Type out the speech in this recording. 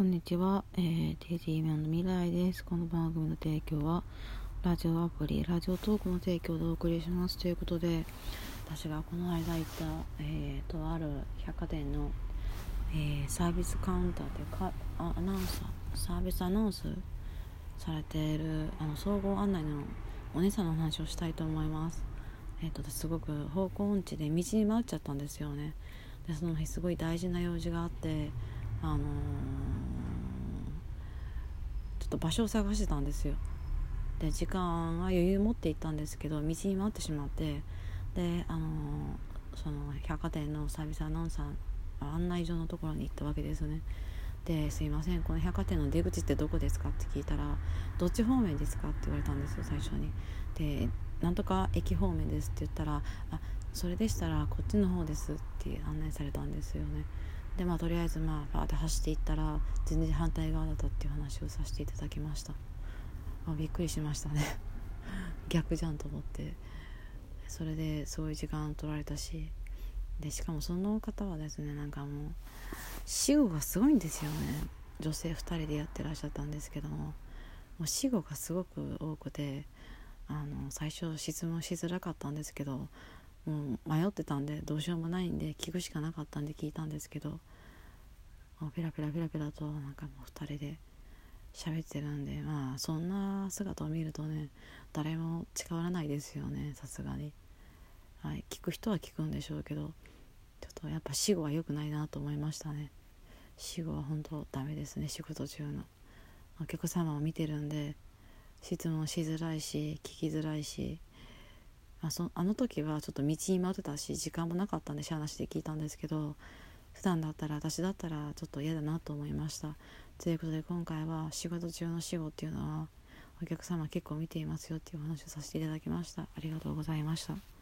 こんにちは、えー、TG ミョンの未来です。この番組の提供は、ラジオアプリ、ラジオトークの提供でお送りします。ということで、私がこの間行った、えー、とある百貨店の、えー、サービスカウンターでかあアナウンサー、サービスアナウンスされているあの総合案内のお姉さんのお話をしたいと思います。えっ、ー、と、すごく方向音痴で道に迷っちゃったんですよね。で、その日すごい大事な用事があって、あのー、と場所を探してたんですよ。で時間は余裕持って行ったんですけど道に回ってしまって。であの、その百貨店のサービスアナウンサー案内所のところに行ったわけですよね。ですいませんこの百貨店の出口ってどこですかって聞いたらどっち方面ですかって言われたんですよ最初に。でなんとか駅方面ですって言ったらあそれでしたらこっちの方ですって案内されたんですよね。でまあとりあえずまあバーって走っていったら全然反対側だったっていう話をさせていただきました、あ、びっくりしましたね。逆じゃんと思って。それでそういう時間取られたし。でしかもその方はですねなんかもう死後がすごいんですよね。女性2人でやってらっしゃったんですけども。もう死後がすごく多くてあの最初質問しづらかったんですけどもう迷ってたんでどうしようもないんで聞くしかなかったんで聞いたんですけどペラペラペラペラとなんかもう2人で喋ってるんでまあそんな姿を見るとね誰も近寄らないですよねさすがに、はい、聞く人は聞くんでしょうけどちょっとやっぱ死後は良くないなと思いましたね。死後は本当ダメですね仕事中の。お客様を見てるんで質問しづらいし聞きづらいしあそあの時はちょっと道に回ってたし時間もなかったんでしゃあなしで聞いたんですけど普段だったら私だったらちょっと嫌だなと思いました。ということで今回は仕事中の死後っていうのはお客様結構見ていますよっていうお話をさせていただきました。ありがとうございました。